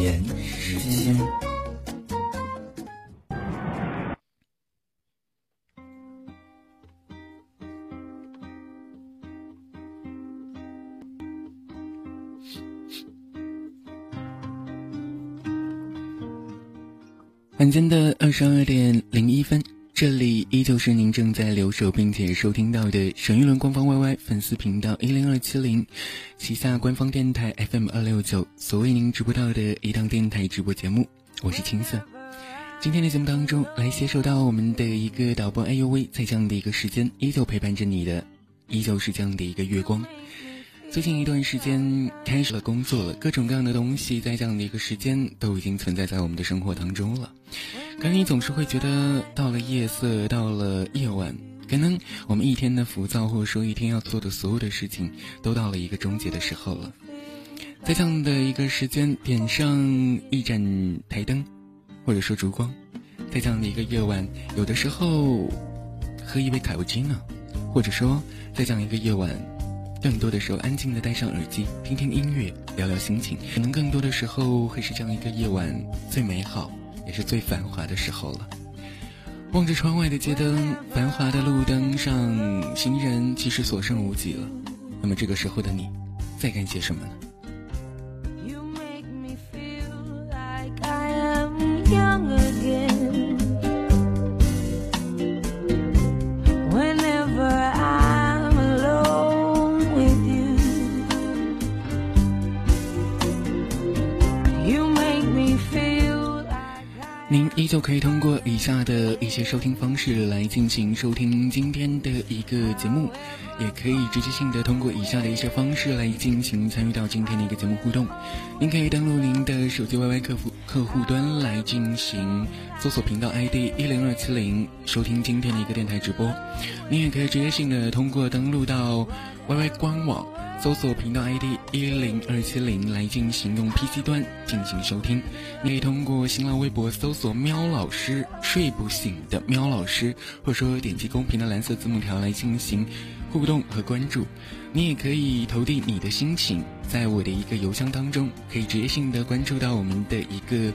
言时间。晚间的二十二点零一分，这里依旧是您正在留守并且收听到的沈玉伦官方 YY 粉丝频道一零二七零旗下官方电台 FM 二六九所为您直播到的一档电台直播节目，我是青色。今天的节目当中，来携手到我们的一个导播，哎呦喂，在这样的一个时间，依旧陪伴着你的，依旧是这样的一个月光。最近一段时间开始了工作了，各种各样的东西在这样的一个时间都已经存在在我们的生活当中了。可能你总是会觉得，到了夜色，到了夜晚，可能我们一天的浮躁，或者说一天要做的所有的事情，都到了一个终结的时候了。在这样的一个时间，点上一盏台灯，或者说烛光，在这样的一个夜晚，有的时候喝一杯卡布奇诺，或者说在这样一个夜晚。更多的时候，安静的戴上耳机，听听音乐，聊聊心情。可能更多的时候，会是这样一个夜晚最美好，也是最繁华的时候了。望着窗外的街灯，繁华的路灯上，行人其实所剩无几了。那么这个时候的你，在干些什么呢？就可以通过以下的一些收听方式来进行收听今天的一个节目，也可以直接性的通过以下的一些方式来进行参与到今天的一个节目互动。您可以登录您的手机 YY 客服客户端来进行搜索频道 ID 一零二七零收听今天的一个电台直播。您也可以直接性的通过登录到 YY 官网。搜索频道 ID 一零二七零来进行用 PC 端进行收听，你可以通过新浪微博搜索“喵老师睡不醒”的喵老师，或者说点击公屏的蓝色字母条来进行互动和关注。你也可以投递你的心情，在我的一个邮箱当中，可以直接性的关注到我们的一个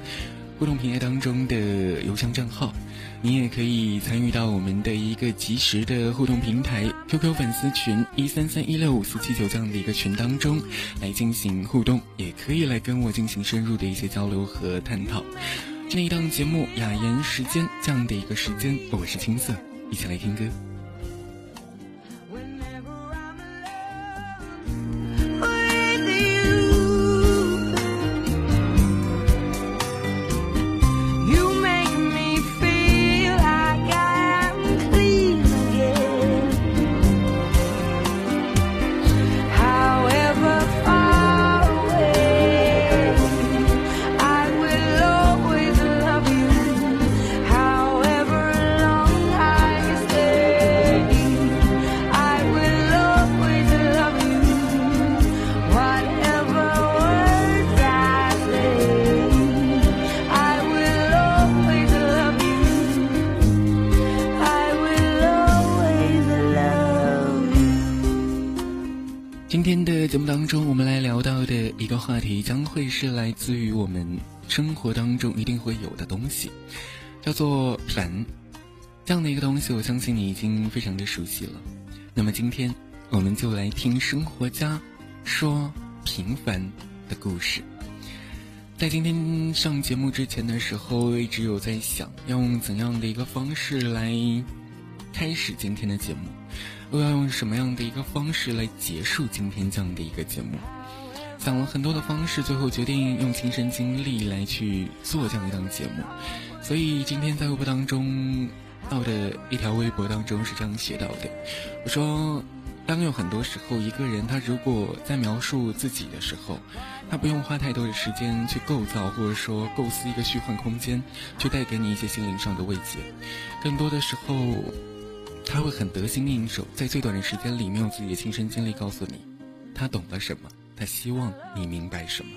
互动平台当中的邮箱账号。你也可以参与到我们的一个及时的互动平台 QQ 粉丝群一三三一六五四七九这样的一个群当中来进行互动，也可以来跟我进行深入的一些交流和探讨。这一档节目雅言时间这样的一个时间，我是青色，一起来听歌。今天的节目当中，我们来聊到的一个话题，将会是来自于我们生活当中一定会有的东西，叫做烦。这样的一个东西，我相信你已经非常的熟悉了。那么今天，我们就来听生活家说平凡的故事。在今天上节目之前的时候，一直有在想，用怎样的一个方式来开始今天的节目。又要用什么样的一个方式来结束今天这样的一个节目？想了很多的方式，最后决定用亲身经历来去做这样一档节目。所以今天在微博当中到的一条微博当中是这样写到的：我说，当有很多时候一个人他如果在描述自己的时候，他不用花太多的时间去构造或者说构思一个虚幻空间，去带给你一些心灵上的慰藉，更多的时候。他会很得心应手，在最短的时间里面用自己的亲身经历告诉你，他懂了什么，他希望你明白什么。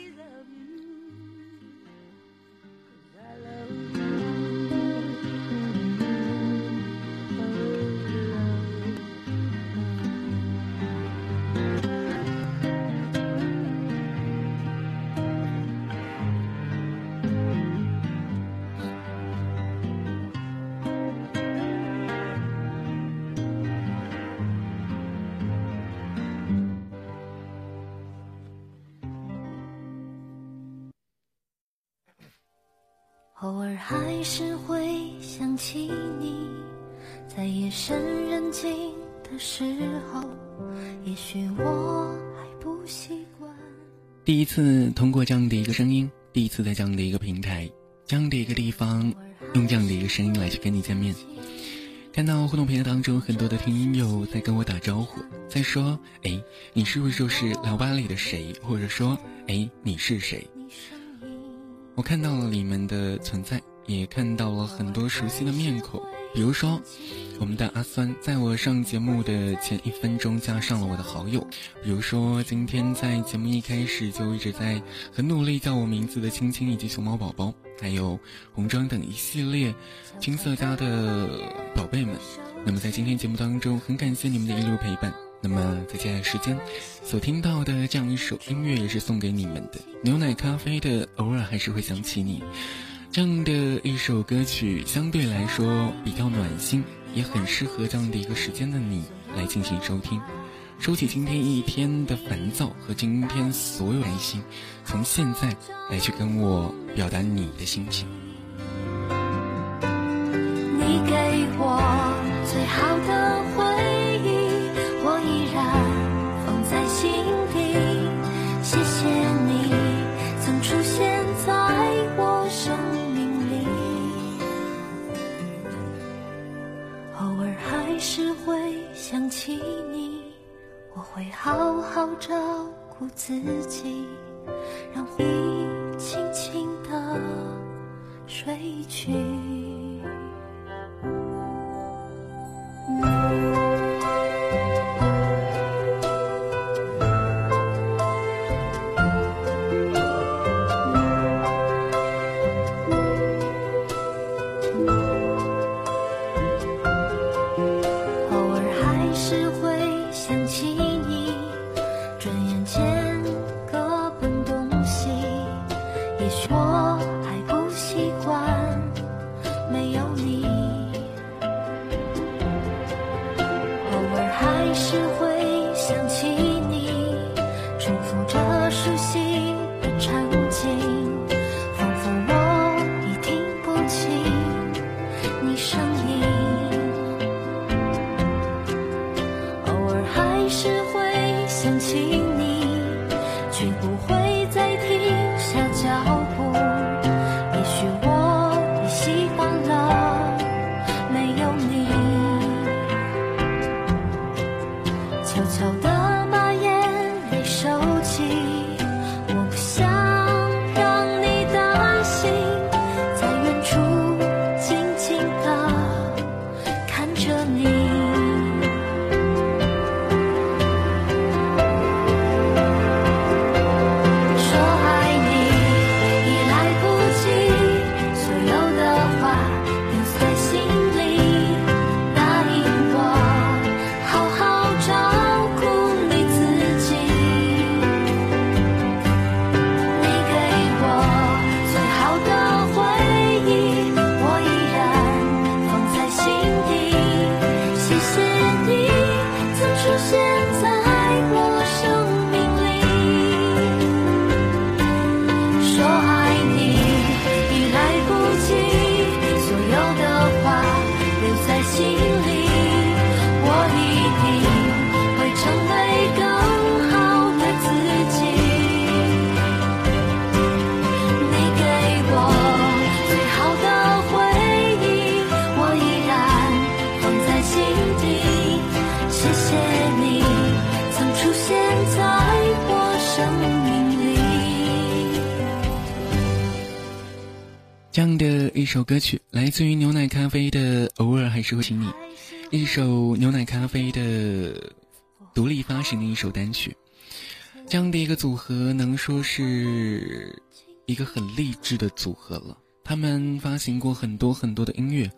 偶尔还是会想起你，在夜深人静的时候，也许我还不习惯。第一次通过这样的一个声音，第一次在这样的一个平台，这样的一个地方，用这样的一个声音来去跟你见面。看到互动平台当中很多的听友在跟我打招呼，在说：“哎，你是不是就是聊吧里的谁？”或者说：“哎，你是谁？”我看到了你们的存在，也看到了很多熟悉的面孔，比如说我们的阿酸，在我上节目的前一分钟加上了我的好友；比如说今天在节目一开始就一直在很努力叫我名字的青青以及熊猫宝宝。还有红妆等一系列青色家的宝贝们，那么在今天节目当中，很感谢你们的一路陪伴。那么在接下来时间所听到的这样一首音乐，也是送给你们的牛奶咖啡的，偶尔还是会想起你。这样的一首歌曲，相对来说比较暖心，也很适合这样的一个时间的你来进行收听。收起今天一天的烦躁和今天所有开心，从现在来去跟我表达你的心情。你给我最好的回会想起你。我会好好照顾自己，让你轻轻的睡去。首歌曲，来自于牛奶咖啡的《偶尔还是会请你》，一首牛奶咖啡的独立发行的一首单曲。这样的一个组合，能说是一个很励志的组合了。他们发行过很多很多的音乐，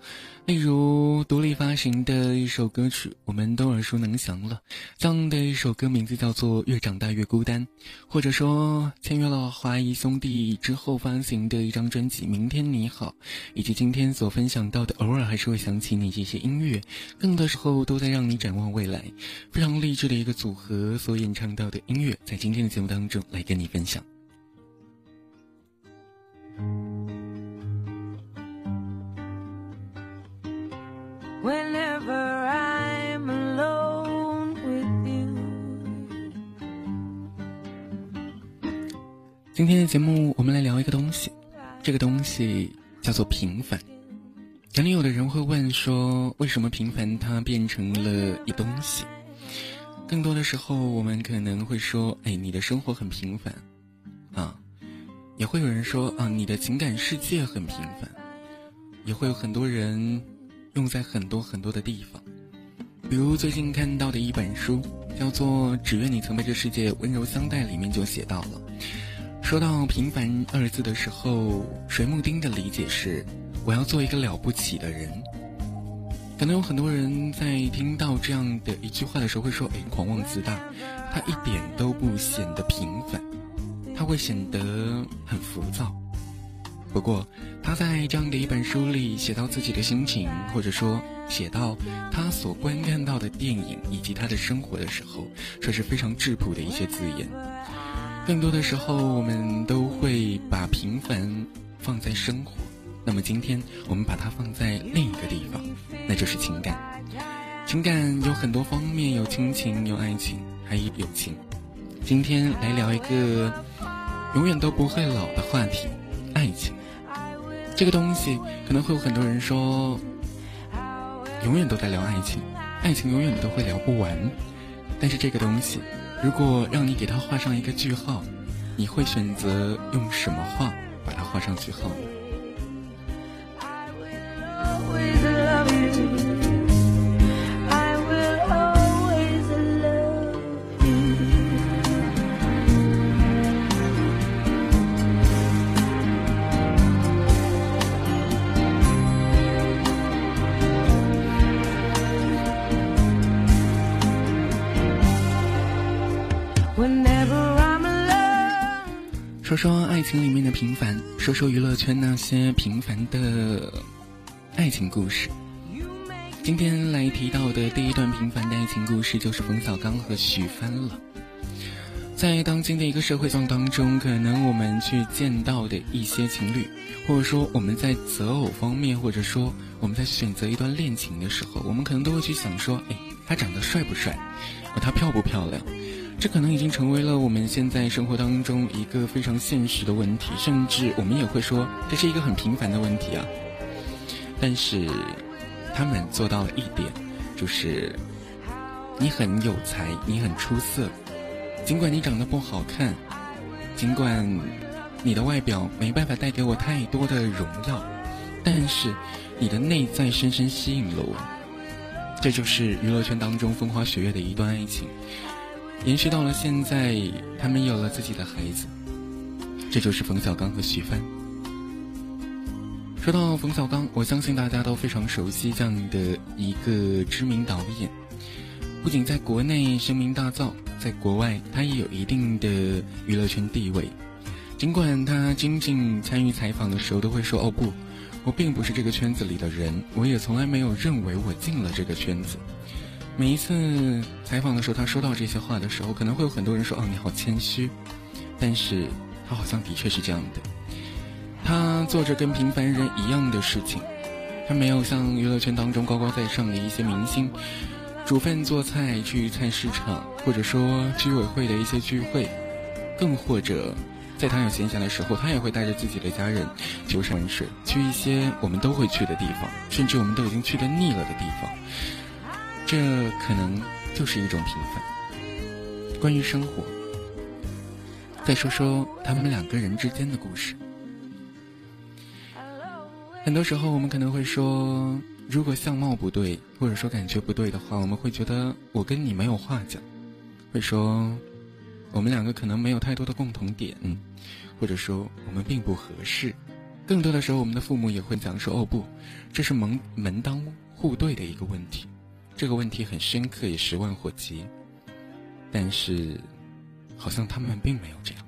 例如独立发行的一首歌曲，我们都耳熟能详了。这样的一首歌名字叫做《越长大越孤单》，或者说签约了华谊兄弟之后发行的一张专辑《明天你好》，以及今天所分享到的《偶尔还是会想起你》这些音乐，更多时候都在让你展望未来。非常励志的一个组合所演唱到的音乐，在今天的节目当中来跟你分享。Whenever I'm alone with you. 今天的节目，我们来聊一个东西，这个东西叫做平凡。可能有的人会问说，为什么平凡它变成了一东西？更多的时候，我们可能会说，哎，你的生活很平凡，啊，也会有人说，啊，你的情感世界很平凡，也会有很多人用在很多很多的地方，比如最近看到的一本书，叫做《只愿你曾被这世界温柔相待》，里面就写到了，说到平凡二字的时候，水木丁的理解是。我要做一个了不起的人。可能有很多人在听到这样的一句话的时候会说：“哎，狂妄自大。”他一点都不显得平凡，他会显得很浮躁。不过他在这样的一本书里写到自己的心情，或者说写到他所观看到的电影以及他的生活的时候，这是非常质朴的一些字眼。更多的时候，我们都会把平凡放在生活。那么今天我们把它放在另一个地方，那就是情感。情感有很多方面，有亲情，有爱情，还有友情。今天来聊一个永远都不会老的话题——爱情。这个东西可能会有很多人说，永远都在聊爱情，爱情永远都会聊不完。但是这个东西，如果让你给它画上一个句号，你会选择用什么画把它画上句号？说说爱情里面的平凡，说说娱乐圈那些平凡的爱情故事。今天来提到的第一段平凡的爱情故事，就是冯小刚和徐帆了。在当今的一个社会状当中，可能我们去见到的一些情侣，或者说我们在择偶方面，或者说我们在选择一段恋情的时候，我们可能都会去想说：哎，他长得帅不帅？他漂不漂亮？这可能已经成为了我们现在生活当中一个非常现实的问题，甚至我们也会说这是一个很平凡的问题啊。但是，他们做到了一点，就是你很有才，你很出色，尽管你长得不好看，尽管你的外表没办法带给我太多的荣耀，但是你的内在深深吸引了我。这就是娱乐圈当中风花雪月的一段爱情。延续到了现在，他们有了自己的孩子，这就是冯小刚和徐帆。说到冯小刚，我相信大家都非常熟悉这样的一个知名导演，不仅在国内声名大噪，在国外他也有一定的娱乐圈地位。尽管他仅仅参与采访的时候都会说：“哦不，我并不是这个圈子里的人，我也从来没有认为我进了这个圈子。”每一次采访的时候，他说到这些话的时候，可能会有很多人说：“哦，你好谦虚。”但是，他好像的确是这样的。他做着跟平凡人一样的事情，他没有像娱乐圈当中高高在上的一些明星，煮饭做菜去菜市场，或者说居委会的一些聚会，更或者在他有闲暇的时候，他也会带着自己的家人游山水，去一些我们都会去的地方，甚至我们都已经去的腻了的地方。这可能就是一种平凡。关于生活，再说说他们两个人之间的故事。很多时候，我们可能会说，如果相貌不对，或者说感觉不对的话，我们会觉得我跟你没有话讲，会说我们两个可能没有太多的共同点，或者说我们并不合适。更多的时候，我们的父母也会讲说：“哦不，这是门门当户对的一个问题。”这个问题很深刻，也十万火急。但是，好像他们并没有这样。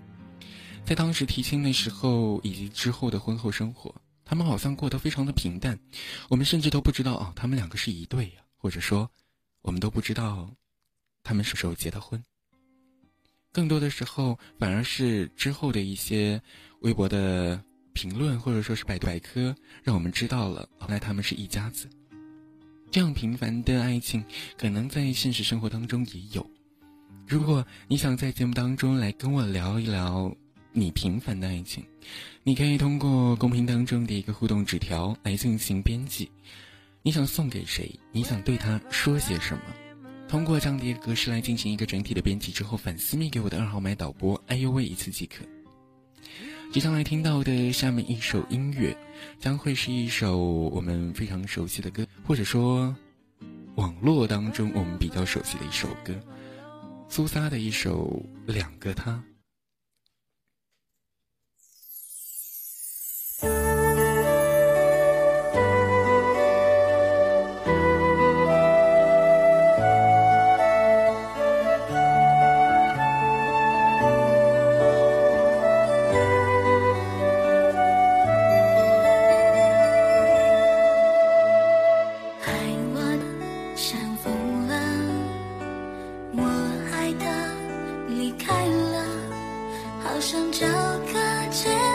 在当时提亲的时候，以及之后的婚后生活，他们好像过得非常的平淡。我们甚至都不知道啊，他们两个是一对呀，或者说，我们都不知道他们什么时候结的婚。更多的时候，反而是之后的一些微博的评论，或者说是百度百科，让我们知道了，原来他们是一家子。这样平凡的爱情，可能在现实生活当中也有。如果你想在节目当中来跟我聊一聊你平凡的爱情，你可以通过公屏当中的一个互动纸条来进行编辑。你想送给谁？你想对他说些什么？通过这样的一个格式来进行一个整体的编辑之后，反私密给我的二号麦导播，哎呦喂一次即可。接下来听到的下面一首音乐，将会是一首我们非常熟悉的歌，或者说，网络当中我们比较熟悉的一首歌，苏萨的一首《两个他》。想找个借口。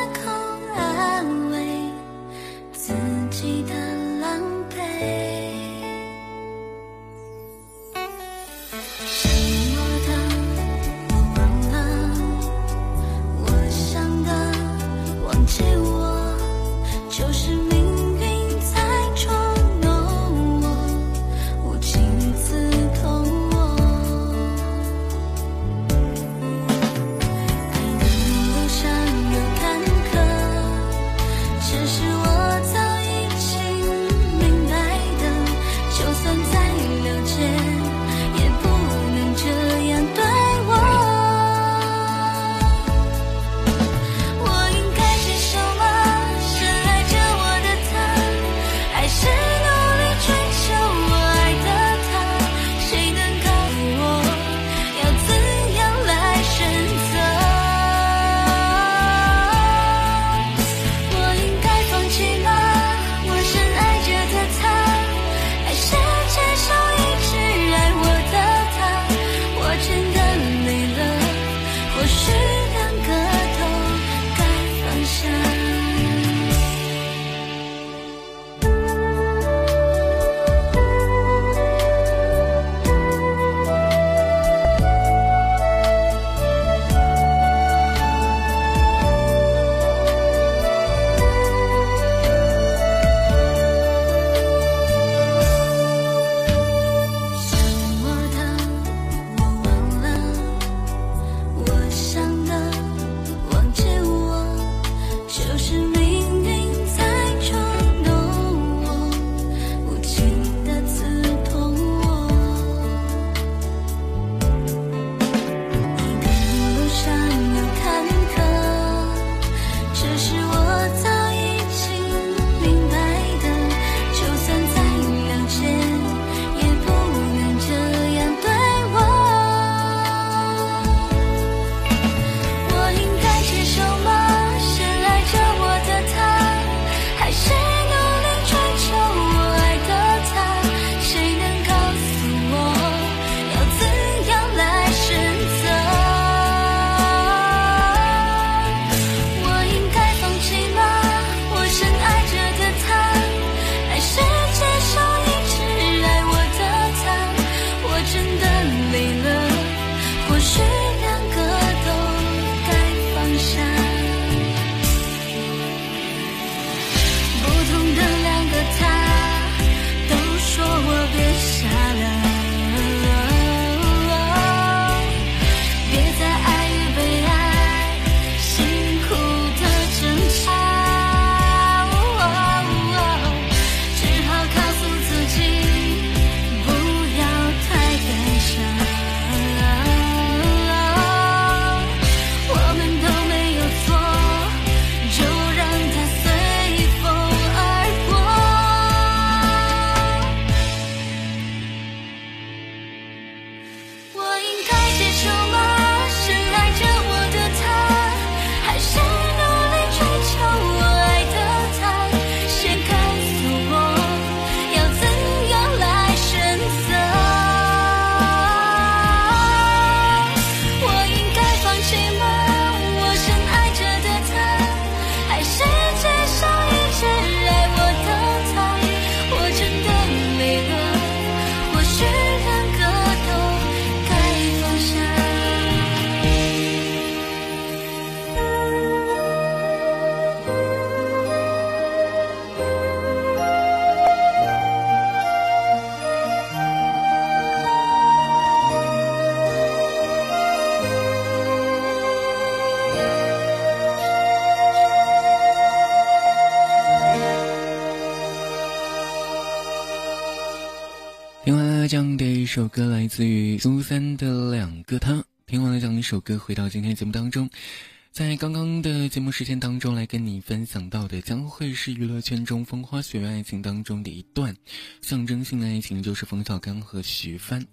来自于苏三的两个他。听完了这样一首歌，回到今天节目当中，在刚刚的节目时间当中来跟你分享到的，将会是娱乐圈中风花雪月爱情当中的一段象征性的爱情，就是冯小刚和徐帆。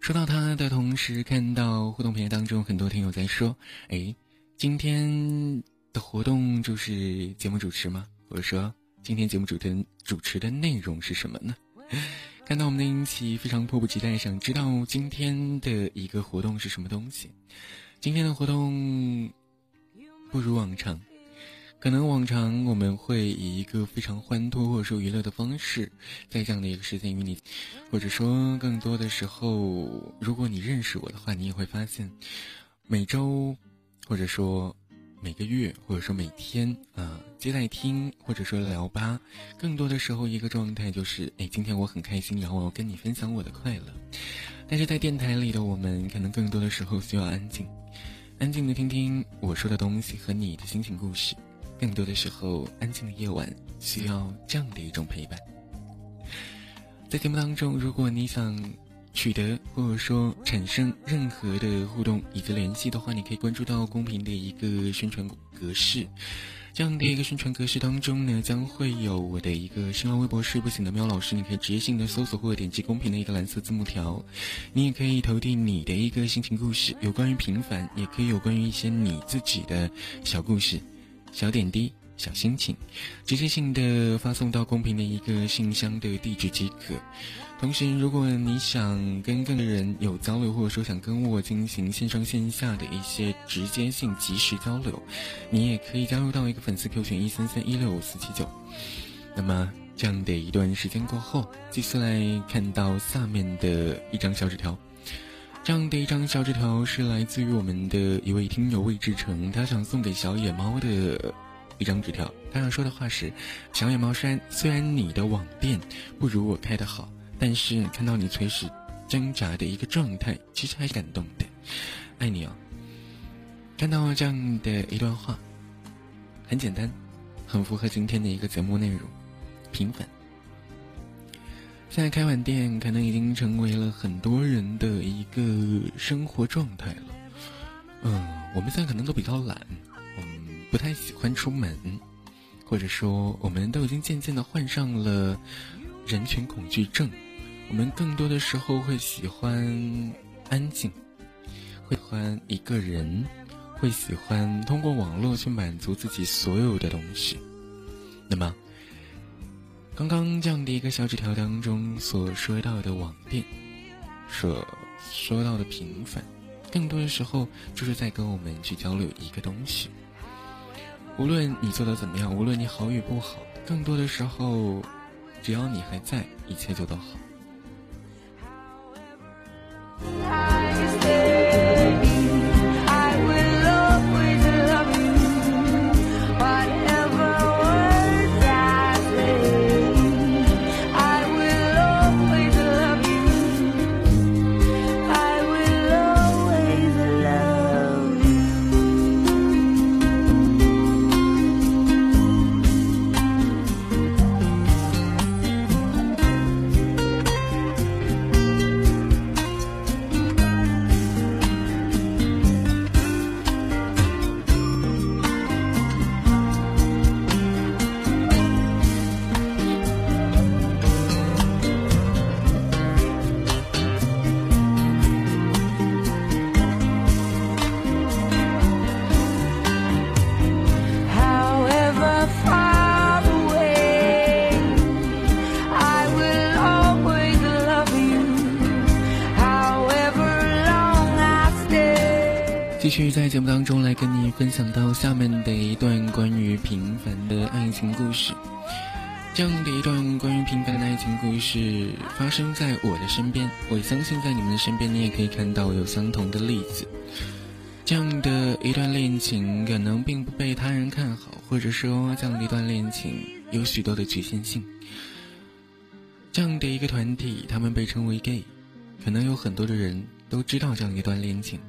说到他的同时，看到互动平台当中很多听友在说：“哎，今天的活动就是节目主持吗？或者说今天节目主持主持的内容是什么呢？”看到我们的英奇非常迫不及待，想知道今天的一个活动是什么东西。今天的活动不如往常，可能往常我们会以一个非常欢脱或者说娱乐的方式，在这样的一个时间与你，或者说更多的时候，如果你认识我的话，你也会发现，每周或者说。每个月或者说每天啊，接待听或者说聊吧，更多的时候一个状态就是，哎，今天我很开心，然后我要跟你分享我的快乐。但是在电台里的我们，可能更多的时候需要安静，安静的听听我说的东西和你的心情故事。更多的时候，安静的夜晚需要这样的一种陪伴。在节目当中，如果你想。取得或者说产生任何的互动以及联系的话，你可以关注到公屏的一个宣传格式。这样的一个宣传格式当中呢，将会有我的一个新浪微博“睡不醒的喵老师”，你可以直接性的搜索或者点击公屏的一个蓝色字幕条。你也可以投递你的一个心情故事，有关于平凡，也可以有关于一些你自己的小故事、小点滴。小心情，直接性的发送到公屏的一个信箱的地址即可。同时，如果你想跟更多人有交流，或者说想跟我进行线上线下的一些直接性即时交流，你也可以加入到一个粉丝 Q 群一三三一六五四七九。那么，这样的一段时间过后，继续来看到下面的一张小纸条。这样的一张小纸条是来自于我们的一位听友魏志成，他想送给小野猫的。一张纸条，他要说的话是：小野猫山，虽然你的网店不如我开的好，但是看到你随时挣扎的一个状态，其实还是感动的。爱你哦。看到这样的一段话，很简单，很符合今天的一个节目内容。平凡。现在开网店可能已经成为了很多人的一个生活状态了。嗯，我们现在可能都比较懒。不太喜欢出门，或者说，我们都已经渐渐的患上了人群恐惧症。我们更多的时候会喜欢安静，会喜欢一个人，会喜欢通过网络去满足自己所有的东西。那么，刚刚这样的一个小纸条当中所说到的网恋，所说到的平凡，更多的时候就是在跟我们去交流一个东西。无论你做的怎么样，无论你好与不好，更多的时候，只要你还在，一切就都好。是发生在我的身边，我相信在你们的身边你也可以看到有相同的例子。这样的一段恋情可能并不被他人看好，或者说这样的一段恋情有许多的局限性。这样的一个团体，他们被称为 gay，可能有很多的人都知道这样一段恋情。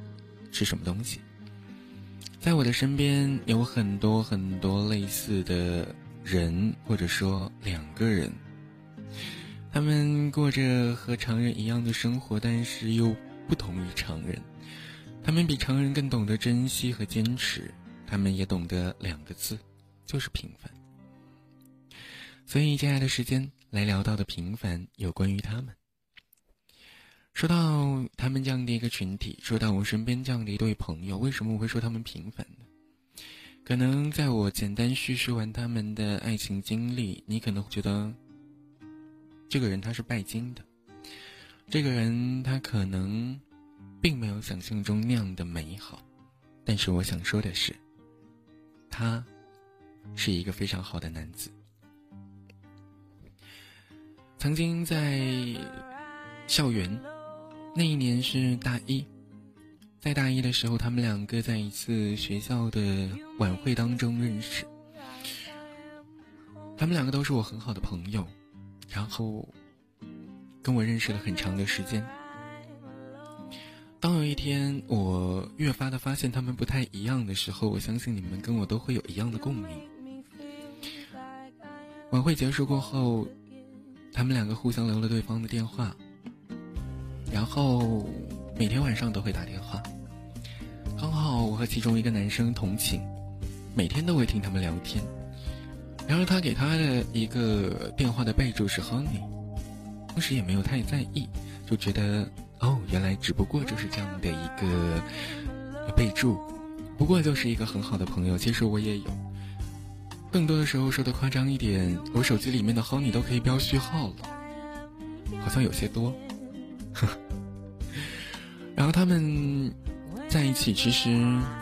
是什么东西？在我的身边有很多很多类似的人，或者说两个人，他们过着和常人一样的生活，但是又不同于常人。他们比常人更懂得珍惜和坚持，他们也懂得两个字，就是平凡。所以，接下来的时间来聊到的平凡，有关于他们。说到他们这样的一个群体，说到我身边这样的一对朋友，为什么我会说他们平凡呢？可能在我简单叙述完他们的爱情经历，你可能会觉得。这个人他是拜金的，这个人他可能并没有想象中那样的美好，但是我想说的是，他是一个非常好的男子。曾经在校园，那一年是大一，在大一的时候，他们两个在一次学校的晚会当中认识，他们两个都是我很好的朋友。然后，跟我认识了很长的时间。当有一天我越发的发现他们不太一样的时候，我相信你们跟我都会有一样的共鸣。晚会结束过后，他们两个互相留了对方的电话，然后每天晚上都会打电话。刚好我和其中一个男生同寝，每天都会听他们聊天。然而他给他的一个电话的备注是 Honey，当时也没有太在意，就觉得哦，原来只不过就是这样的一个备注，不过就是一个很好的朋友。其实我也有，更多的时候说的夸张一点，我手机里面的 Honey 都可以标序号了，好像有些多。然后他们在一起，其实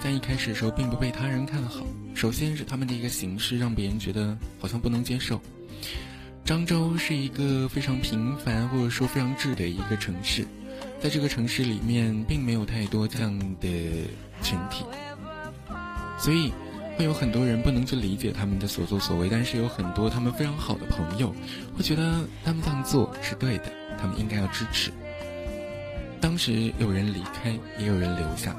在一开始的时候并不被他人看好。首先是他们的一个形式让别人觉得好像不能接受。漳州是一个非常平凡或者说非常质的一个城市，在这个城市里面并没有太多这样的群体，所以会有很多人不能去理解他们的所作所为，但是有很多他们非常好的朋友会觉得他们这样做是对的，他们应该要支持。当时有人离开，也有人留下。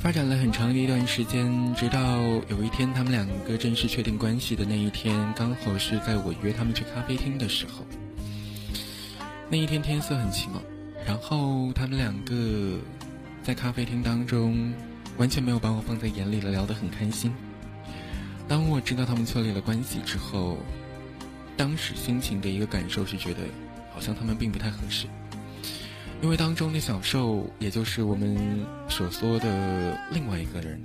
发展了很长的一段时间，直到有一天，他们两个正式确定关系的那一天，刚好是在我约他们去咖啡厅的时候。那一天天色很晴朗，然后他们两个在咖啡厅当中完全没有把我放在眼里了，聊得很开心。当我知道他们确立了关系之后，当时心情的一个感受是觉得，好像他们并不太合适。因为当中的小受，也就是我们所说的另外一个人，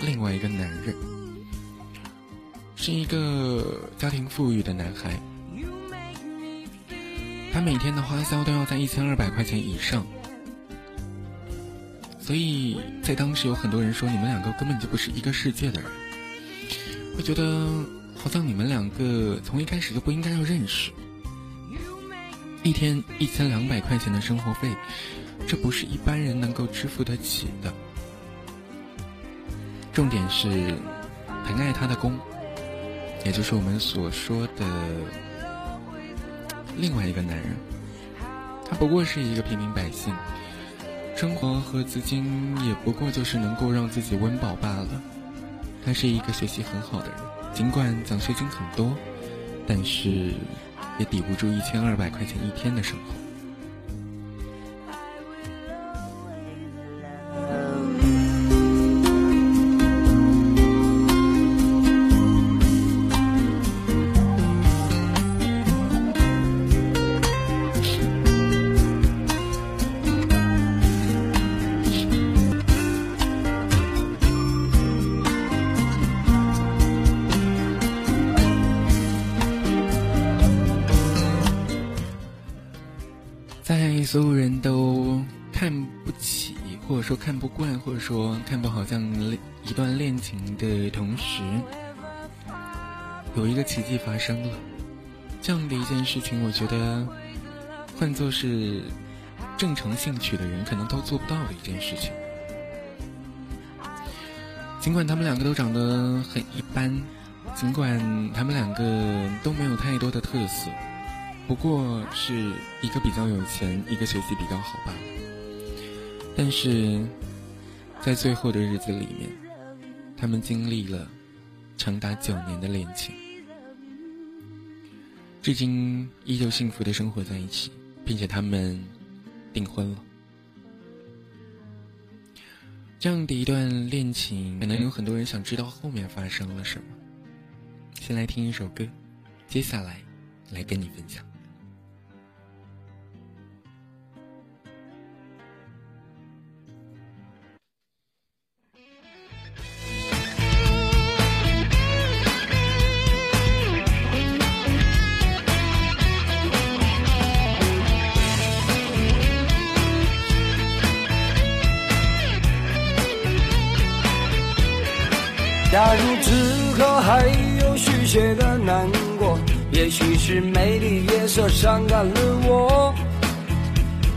另外一个男人，是一个家庭富裕的男孩。他每天的花销都要在一千二百块钱以上，所以在当时有很多人说你们两个根本就不是一个世界的人，会觉得好像你们两个从一开始就不应该要认识。一天一千两百块钱的生活费，这不是一般人能够支付得起的。重点是，疼爱他的公，也就是我们所说的另外一个男人，他不过是一个平民百姓，生活和资金也不过就是能够让自己温饱罢了。他是一个学习很好的人，尽管奖学金很多，但是。也抵不住一千二百块钱一天的生活。情的同时，有一个奇迹发生了。这样的一件事情，我觉得换作是正常兴趣的人，可能都做不到的一件事情。尽管他们两个都长得很一般，尽管他们两个都没有太多的特色。不过是一个比较有钱，一个学习比较好吧。但是，在最后的日子里面，他们经历了长达九年的恋情。至今依旧幸福的生活在一起，并且他们订婚了。这样的一段恋情，可能有很多人想知道后面发生了什么。先来听一首歌，接下来来跟你分享。是美丽夜色伤感了我。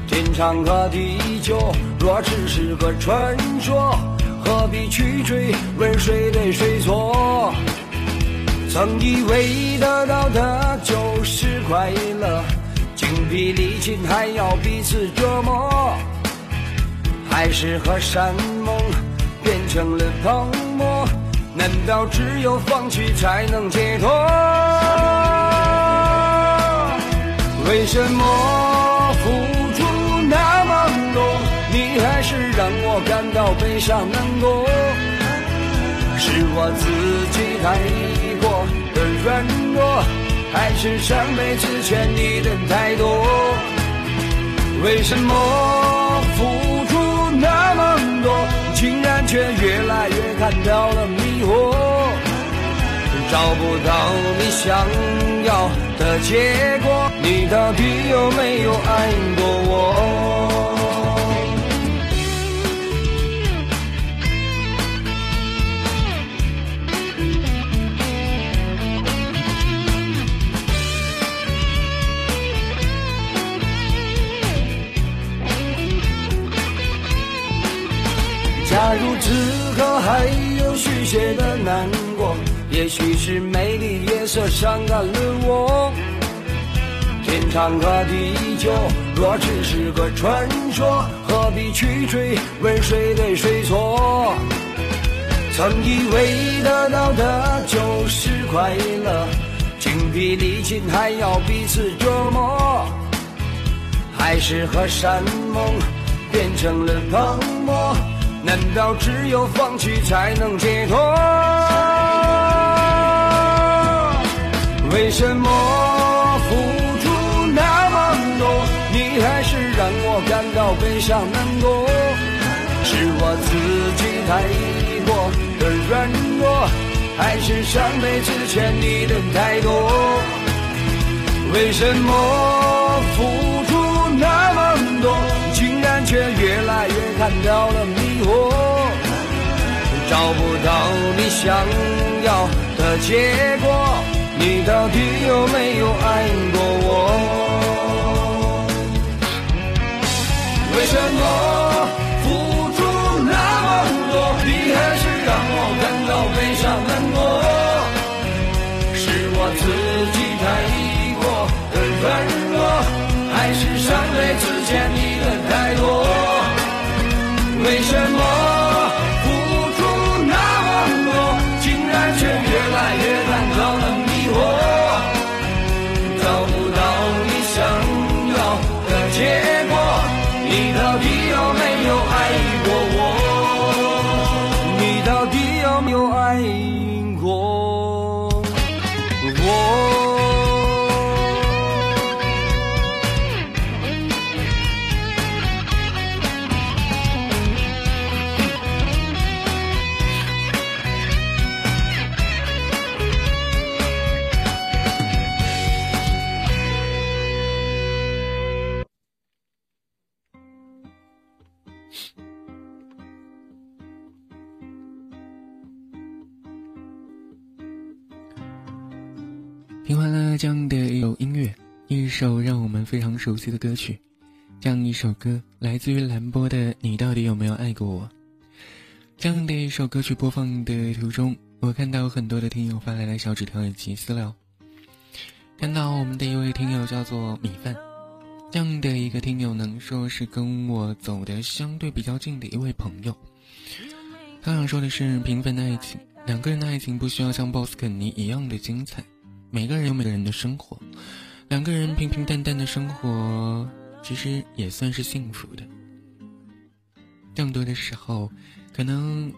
天长和地久，若只是个传说，何必去追问谁对谁错？曾以为得到的就是快乐，精疲力尽还要彼此折磨，海誓和山盟变成了泡沫。难道只有放弃才能解脱？为什么付出那么多，你还是让我感到悲伤难过？是我自己太过的软弱，还是上辈子欠你的太多？为什么付出那么多，竟然却越来越看到了迷惑，找不到你想要的结果，你到底有没有爱过我？假如此刻还有续写的难过，也许是美丽夜色伤感了我。天长和地久，若只是个传说，何必去追问谁对谁错？曾以为得到的就是快乐，精疲力尽还要彼此折磨，海誓和山盟变成了泡沫。难道只有放弃才能解脱？为什么付出那么多，你还是让我感到悲伤难过？是我自己太过的软弱，还是上辈子欠你的太多？为什么付出那么多，竟然却越来越看到了迷惑，找不到你想要的结果，你到底有没有爱过我？为什么付出那么多，你还是让我感到悲伤难过？是我自己太过的软弱，还是上辈子欠你的太多？为什么熟悉的歌曲，这样一首歌来自于蓝波的《你到底有没有爱过我》。这样的一首歌曲播放的途中，我看到很多的听友发来了小纸条以及私聊。看到我们的一位听友叫做米饭，这样的一个听友能说是跟我走的相对比较近的一位朋友。他想说的是，平凡的爱情，两个人的爱情不需要像 BOSS 肯尼一样的精彩，每个人有每个人的生活，两个人平平淡淡的生活，其实也算是幸福的。更多的时候，可能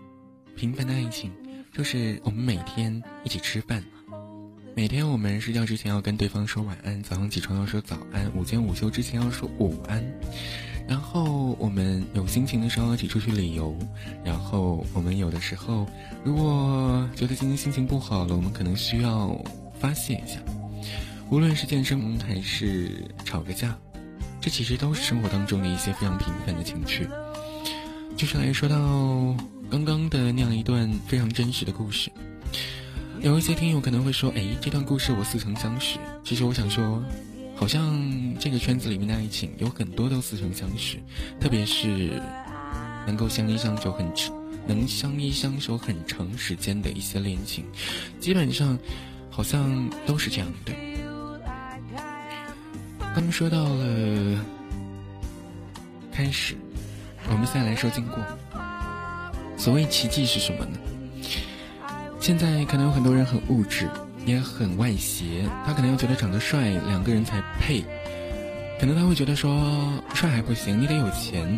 平凡的爱情就是我们每天一起吃饭，每天我们睡觉之前要跟对方说晚安，早上起床要说早安，午间午休之前要说午安。然后我们有心情的时候一起出去旅游，然后我们有的时候如果觉得今天心情不好了，我们可能需要发泄一下，无论是健身还是吵个架，这其实都是生活当中的一些非常平凡的情趣。就是来说到刚刚的那样一段非常真实的故事，有一些听友可能会说：“哎，这段故事我似曾相识。”其实我想说。好像这个圈子里面的爱情有很多都似曾相识，特别是能够相依相守很、能相依相守很长时间的一些恋情，基本上好像都是这样的。他们说到了开始，我们再来说经过。所谓奇迹是什么呢？现在可能有很多人很物质。也很外邪，他可能又觉得长得帅，两个人才配。可能他会觉得说，帅还不行，你得有钱，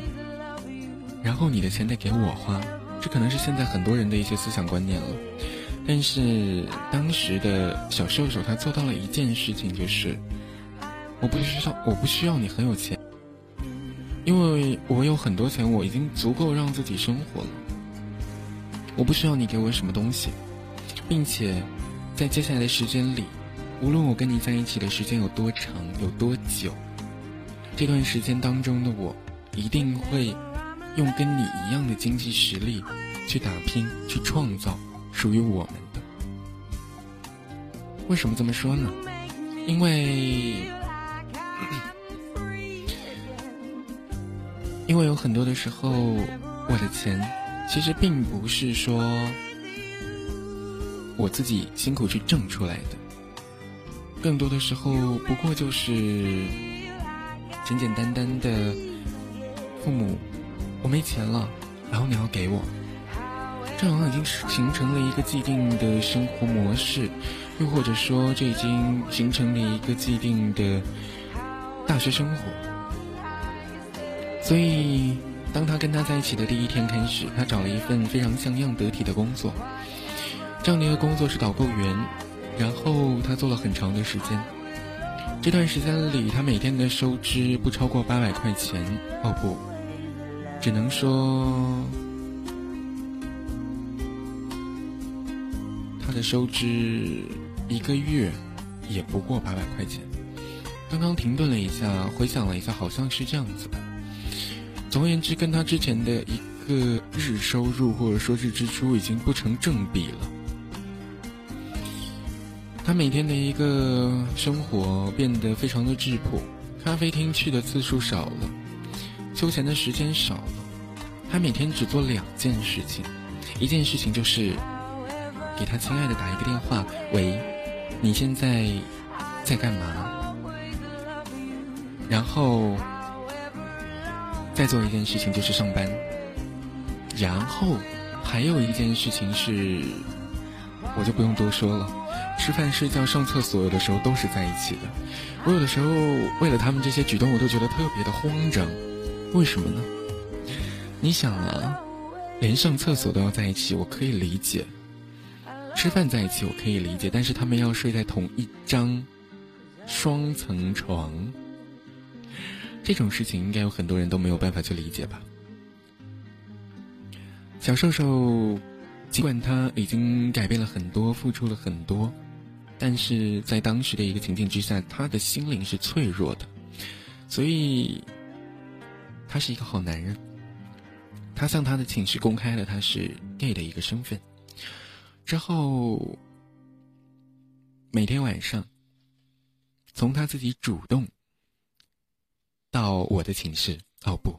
然后你的钱得给我花。这可能是现在很多人的一些思想观念了。但是当时的小瘦瘦他做到了一件事情，就是我不需要，我不需要你很有钱，因为我有很多钱，我已经足够让自己生活了。我不需要你给我什么东西，并且。在接下来的时间里，无论我跟你在一起的时间有多长、有多久，这段时间当中的我，一定会用跟你一样的经济实力去打拼、去创造属于我们的。为什么这么说呢？因为，因为有很多的时候，我的钱其实并不是说。我自己辛苦去挣出来的，更多的时候不过就是简简单单的父母，我没钱了，然后你要给我，这好像已经形成了一个既定的生活模式，又或者说这已经形成了一个既定的大学生活。所以，当他跟他在一起的第一天开始，他找了一份非常像样得体的工作。这样的一个工作是导购员，然后他做了很长的时间。这段时间里，他每天的收支不超过八百块钱。哦不，只能说他的收支一个月也不过八百块钱。刚刚停顿了一下，回想了一下，好像是这样子的。总而言之，跟他之前的一个日收入或者说日支出已经不成正比了。他每天的一个生活变得非常的质朴，咖啡厅去的次数少了，休闲的时间少了。他每天只做两件事情，一件事情就是给他亲爱的打一个电话，喂，你现在在干嘛？然后再做一件事情就是上班，然后还有一件事情是，我就不用多说了。吃饭、睡觉、上厕所，有的时候都是在一起的。我有的时候为了他们这些举动，我都觉得特别的慌张。为什么呢？你想啊，连上厕所都要在一起，我可以理解；吃饭在一起，我可以理解。但是他们要睡在同一张双层床，这种事情应该有很多人都没有办法去理解吧？小瘦瘦，尽管他已经改变了很多，付出了很多。但是在当时的一个情境之下，他的心灵是脆弱的，所以他是一个好男人。他向他的寝室公开了他是 gay 的一个身份，之后每天晚上从他自己主动到我的寝室，哦不，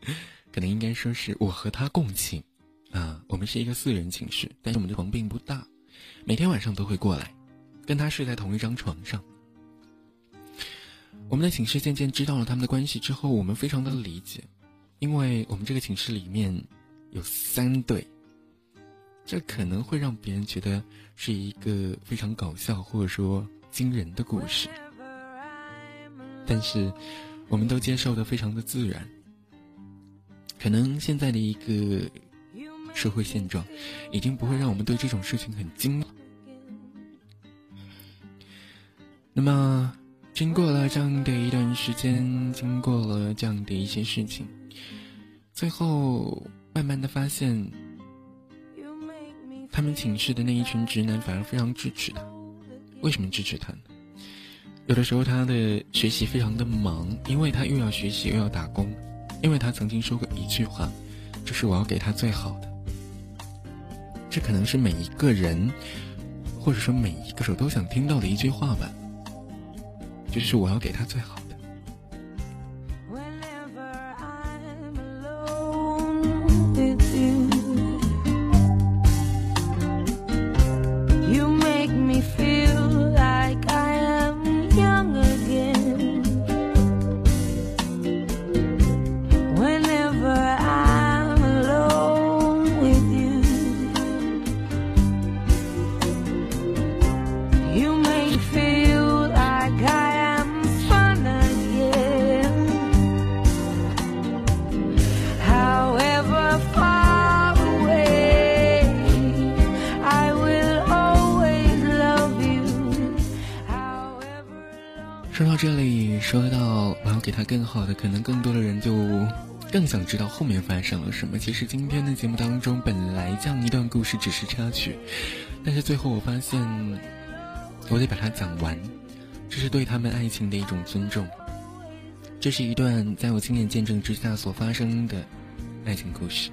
可能应该说是我和他共寝啊，我们是一个四人寝室，但是我们的床并不大。每天晚上都会过来，跟他睡在同一张床上。我们的寝室渐渐知道了他们的关系之后，我们非常的理解，因为我们这个寝室里面有三对这可能会让别人觉得是一个非常搞笑或者说惊人的故事，但是我们都接受的非常的自然。可能现在的一个社会现状，已经不会让我们对这种事情很惊了。那么，经过了这样的一段时间，经过了这样的一些事情，最后慢慢的发现。他们寝室的那一群直男反而非常支持他，为什么支持他呢？有的时候他的学习非常的忙，因为他又要学习又要打工，因为他曾经说过一句话，就是我要给他最好的。这可能是每一个人，或者说每一个手都想听到的一句话吧，就是我要给他最好。好的，可能更多的人就更想知道后面发生了什么。其实今天的节目当中，本来这样一段故事只是插曲，但是最后我发现，我得把它讲完，这是对他们爱情的一种尊重。这是一段在我亲眼见证之下所发生的爱情故事。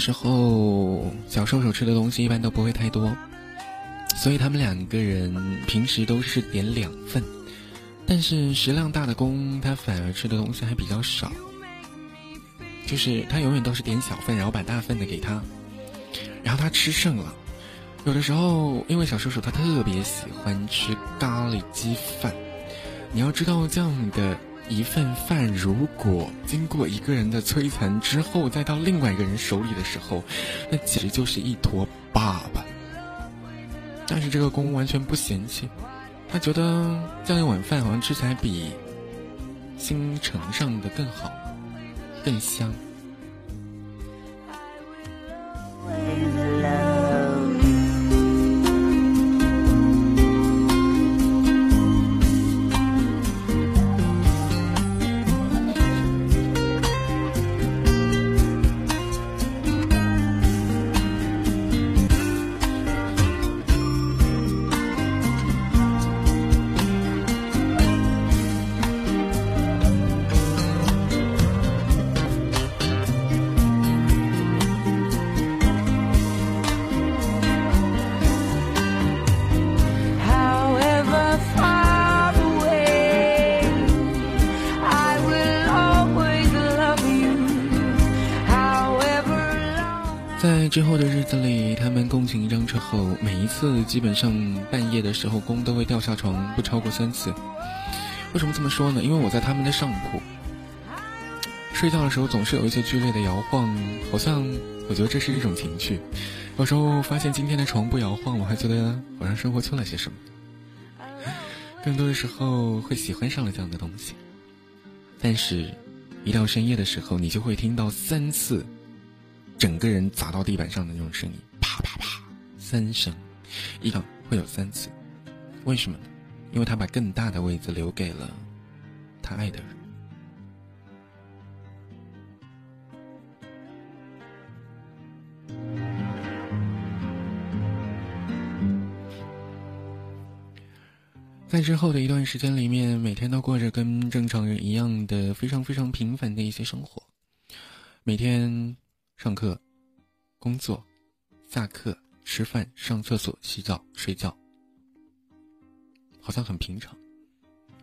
时候，小瘦瘦吃的东西一般都不会太多，所以他们两个人平时都是点两份，但是食量大的公他反而吃的东西还比较少，就是他永远都是点小份，然后把大份的给他，然后他吃剩了，有的时候因为小瘦瘦他特别喜欢吃咖喱鸡饭，你要知道这样的。一份饭如果经过一个人的摧残之后，再到另外一个人手里的时候，那简直就是一坨粑粑。但是这个公完全不嫌弃，他觉得这样一碗饭好像吃起来比新城上的更好，更香。后，每一次基本上半夜的时候，公都会掉下床不超过三次。为什么这么说呢？因为我在他们的上铺，睡觉的时候总是有一些剧烈的摇晃，好像我觉得这是一种情趣。有时候发现今天的床不摇晃，我还觉得好像生活缺了些什么。更多的时候会喜欢上了这样的东西，但是，一到深夜的时候，你就会听到三次。整个人砸到地板上的那种声音，啪啪啪，三声，一个会有三次，为什么呢？因为他把更大的位子留给了他爱的人。在之后的一段时间里面，每天都过着跟正常人一样的非常非常平凡的一些生活，每天。上课、工作、下课、吃饭、上厕所、洗澡、睡觉。好像很平常。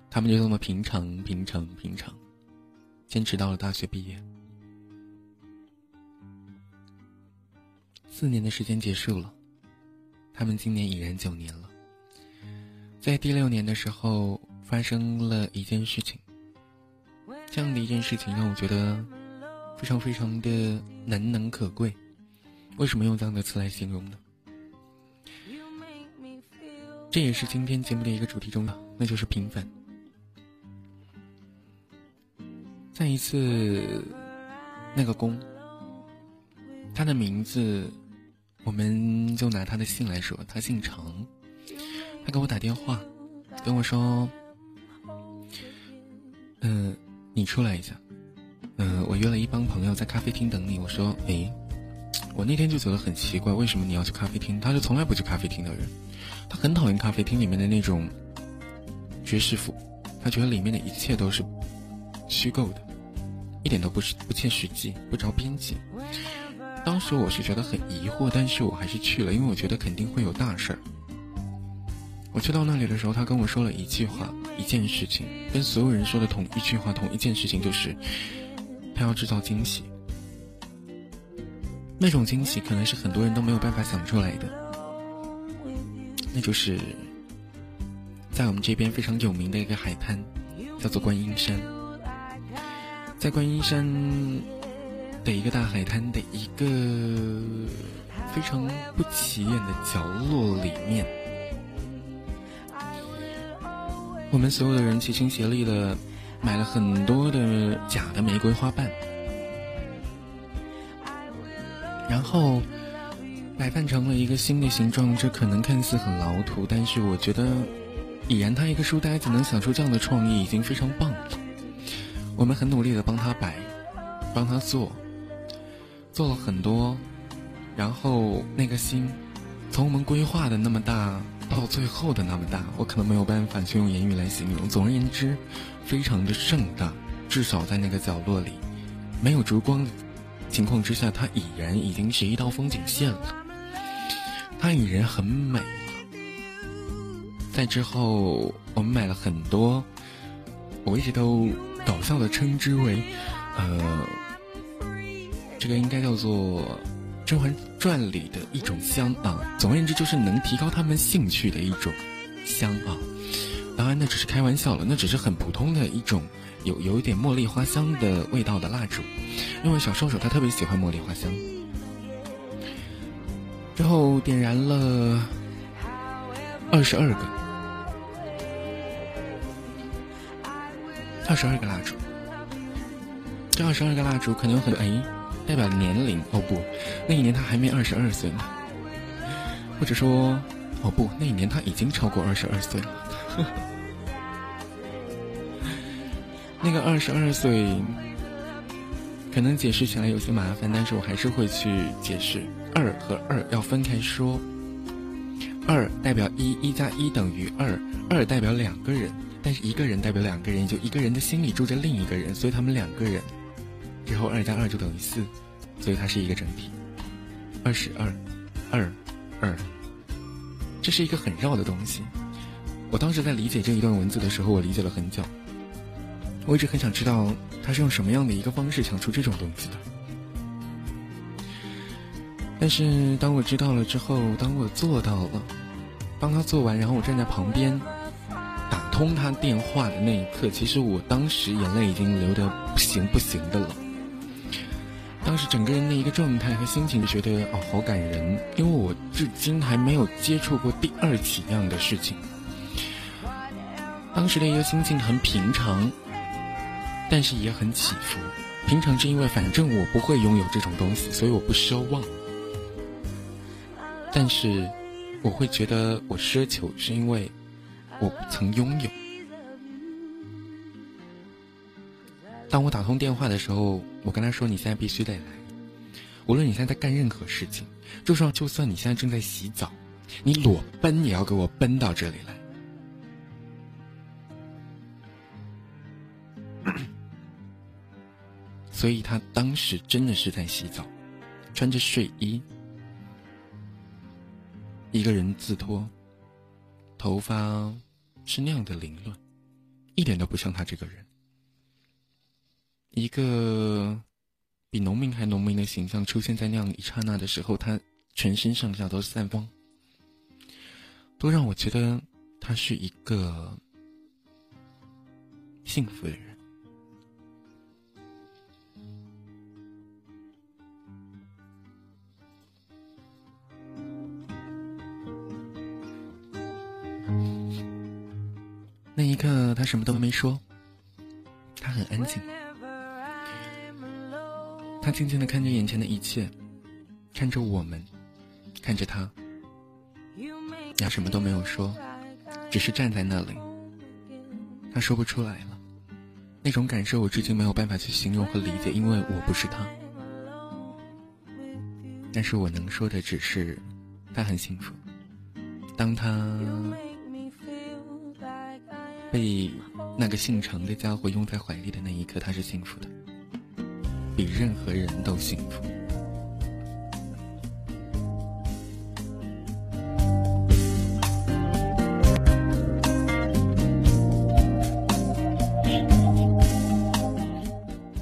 他们就这么平常、平常、平常，坚持到了大学毕业。四年的时间结束了，他们今年已然九年了。在第六年的时候，发生了一件事情。这样的一件事情让我觉得非常非常的难能可贵。为什么用这样的词来形容呢？这也是今天节目的一个主题中的，那就是平凡。再一次，那个公，他的名字，我们就拿他的姓来说，他姓常。他给我打电话，跟我说：“嗯，你出来一下。嗯，我约了一帮朋友在咖啡厅等你。”我说：“诶，我那天就觉得很奇怪，为什么你要去咖啡厅？他是从来不去咖啡厅的人，他很讨厌咖啡厅里面的那种爵士服，他觉得里面的一切都是虚构的，一点都不是不切实际，不着边际。当时我是觉得很疑惑，但是我还是去了，因为我觉得肯定会有大事儿。”我去到那里的时候，他跟我说了一句话，一件事情，跟所有人说的同一句话，同一件事情，就是他要制造惊喜。那种惊喜可能是很多人都没有办法想出来的，那就是在我们这边非常有名的一个海滩，叫做观音山。在观音山的一个大海滩的一个非常不起眼的角落里面。我们所有的人齐心协力的买了很多的假的玫瑰花瓣，然后摆放成了一个新的形状。这可能看似很老土，但是我觉得，已然他一个书呆子能想出这样的创意已经非常棒了。我们很努力的帮他摆，帮他做，做了很多，然后那个心，从我们规划的那么大。到最后的那么大，我可能没有办法去用言语来形容。总而言之，非常的盛大，至少在那个角落里，没有烛光情况之下，它已然已经是一道风景线了。它已然很美。在之后，我们买了很多，我一直都搞笑的称之为，呃，这个应该叫做。《甄嬛传》里的一种香啊，总而言之就是能提高他们兴趣的一种香啊。当然那只是开玩笑了，那只是很普通的一种有有一点茉莉花香的味道的蜡烛，因为小瘦手他特别喜欢茉莉花香。之后点燃了二十二个，二十二个蜡烛。这二十二个蜡烛可能有很哎。代表年龄哦不，那一年他还没二十二岁呢，或者说，哦不，那一年他已经超过二十二岁了呵。那个二十二岁，可能解释起来有些麻烦，但是我还是会去解释。二和二要分开说，二代表一，一加一等于二，二代表两个人，但是一个人代表两个人，就一个人的心里住着另一个人，所以他们两个人。之后二加二就等于四，所以它是一个整体。二十二，二，二，这是一个很绕的东西。我当时在理解这一段文字的时候，我理解了很久。我一直很想知道他是用什么样的一个方式想出这种东西的。但是当我知道了之后，当我做到了，帮他做完，然后我站在旁边打通他电话的那一刻，其实我当时眼泪已经流的不行不行的了。当时整个人的一个状态和心情，就觉得哦，好感人，因为我至今还没有接触过第二起这样的事情。当时的一个心情很平常，但是也很起伏。平常是因为反正我不会拥有这种东西，所以我不奢望。但是我会觉得我奢求，是因为我不曾拥有。当我打通电话的时候，我跟他说：“你现在必须得来，无论你现在在干任何事情，就算就算你现在正在洗澡，你裸奔也要给我奔到这里来。”所以他当时真的是在洗澡，穿着睡衣，一个人自脱，头发是那样的凌乱，一点都不像他这个人。一个比农民还农民的形象出现在那样一刹那的时候，他全身上下都散光，都让我觉得他是一个幸福的人。那一刻，他什么都没说，他很安静。他静静的看着眼前的一切，看着我们，看着他，他什么都没有说，只是站在那里。他说不出来了，那种感受我至今没有办法去形容和理解，因为我不是他。但是我能说的只是，他很幸福。当他。被那个姓程的家伙拥在怀里的那一刻，他是幸福的，比任何人都幸福。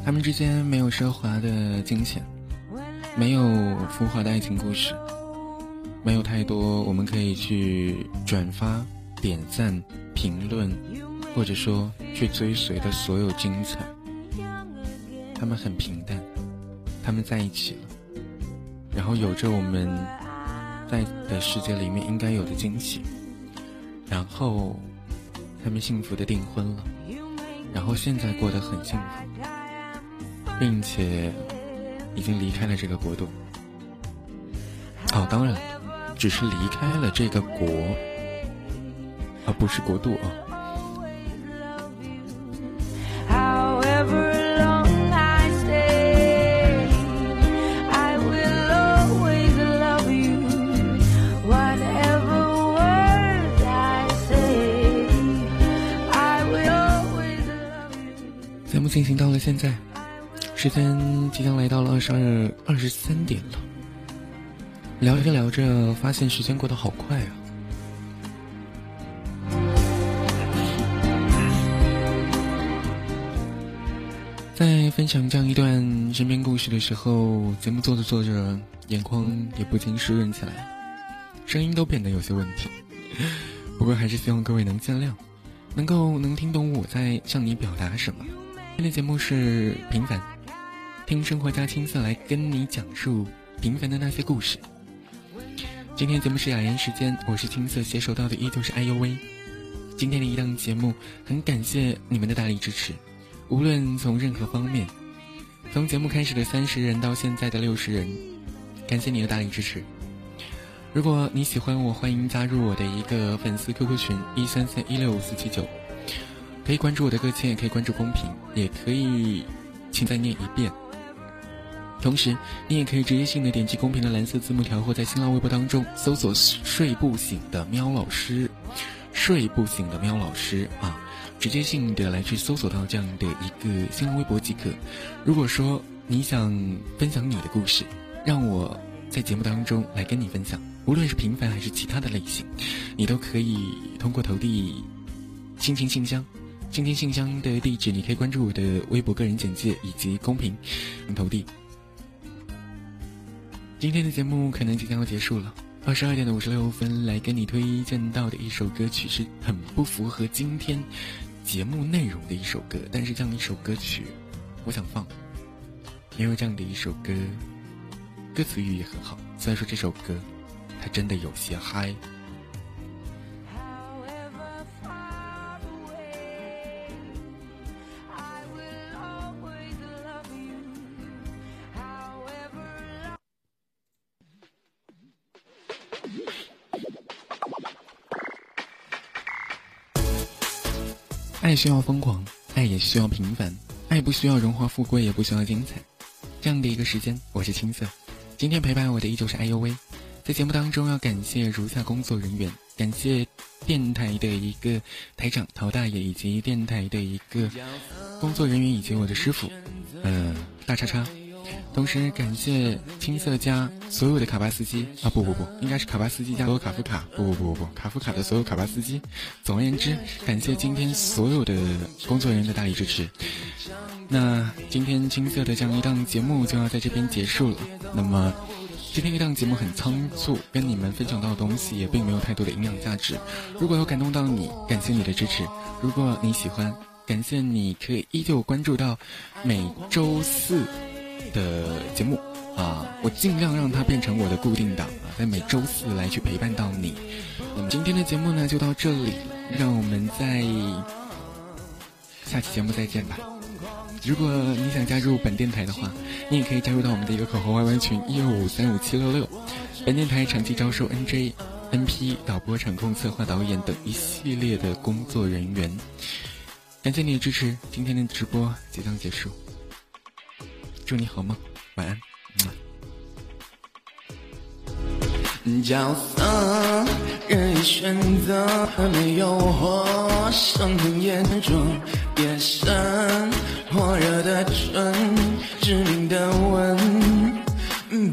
他们之间没有奢华的金钱，没有浮华的爱情故事，没有太多我们可以去转发、点赞。评论，或者说去追随的所有精彩，他们很平淡，他们在一起了，然后有着我们在的世界里面应该有的惊喜，然后他们幸福的订婚了，然后现在过得很幸福，并且已经离开了这个国度。哦，当然，只是离开了这个国。而不是国度啊。节目进行到了现在，时间即将来到了二十二二十三点了。聊着聊着，发现时间过得好快啊。分享这样一段身边故事的时候，节目做着做着，眼眶也不禁湿润起来，声音都变得有些问题。不过还是希望各位能见谅，能够能听懂我在向你表达什么。今天的节目是平凡，听生活加青涩来跟你讲述平凡的那些故事。今天节目是雅言时间，我是青涩，携手到的依旧是哎呦喂。今天的一档节目，很感谢你们的大力支持。无论从任何方面，从节目开始的三十人到现在的六十人，感谢你的大力支持。如果你喜欢我，欢迎加入我的一个粉丝 QQ 群一三三一六五四七九，可以关注我的个签，也可以关注公屏，也可以请再念一遍。同时，你也可以直接性的点击公屏的蓝色字幕条，或在新浪微博当中搜索“睡不醒的喵老师”，睡不醒的喵老师啊。直接性的来去搜索到这样的一个新浪微博即可。如果说你想分享你的故事，让我在节目当中来跟你分享，无论是平凡还是其他的类型，你都可以通过投递亲情信箱。亲情信箱的地址，你可以关注我的微博个人简介以及公屏投递。今天的节目可能即将要结束了，二十二点的五十六分来跟你推荐到的一首歌曲是很不符合今天。节目内容的一首歌，但是这样一首歌曲，我想放，因为这样的一首歌，歌词寓意很好。虽然说这首歌，它真的有些嗨。爱需要疯狂，爱也需要平凡，爱不需要荣华富贵，也不需要精彩。这样的一个时间，我是青色。今天陪伴我的依旧是艾呦喂。在节目当中，要感谢如下工作人员：感谢电台的一个台长陶大爷，以及电台的一个工作人员，以及我的师傅，嗯，大叉叉。同时感谢青色家所有的卡巴斯基啊，不不不，应该是卡巴斯基加所有卡夫卡，不不不不，卡夫卡的所有卡巴斯基。总而言之，感谢今天所有的工作人员的大力支持。那今天青色的这样一档节目就要在这边结束了。那么今天一档节目很仓促，跟你们分享到的东西也并没有太多的营养价值。如果有感动到你，感谢你的支持；如果你喜欢，感谢你可以依旧关注到每周四。的节目啊，我尽量让它变成我的固定档啊，在每周四来去陪伴到你。那么今天的节目呢，就到这里，让我们在下期节目再见吧。如果你想加入本电台的话，你也可以加入到我们的一个口号 YY 群一二五三五七六六。本电台长期招收 NJ、NP、导播、场控、策划、导演等一系列的工作人员。感谢你的支持，今天的直播即将结束。祝你好梦，晚安。角色任意选择，没有火，生命眼中夜深，火热的唇，致命的吻，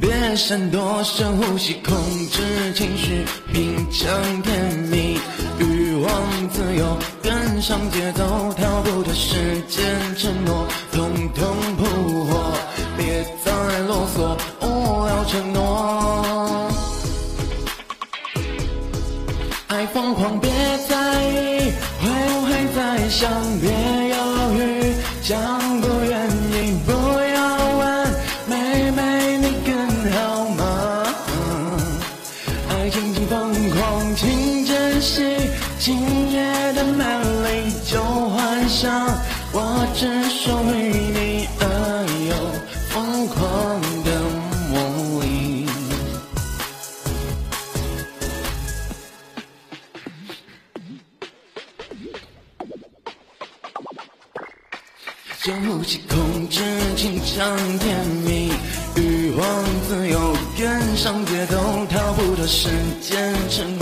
别闪躲，深呼吸，控制情绪，品尝甜蜜，欲望自由，跟上节奏，逃不脱时间承诺，统统扑火。所无聊，承诺。爱疯狂，别在意，会不会在想？别犹豫，讲逃不脱时间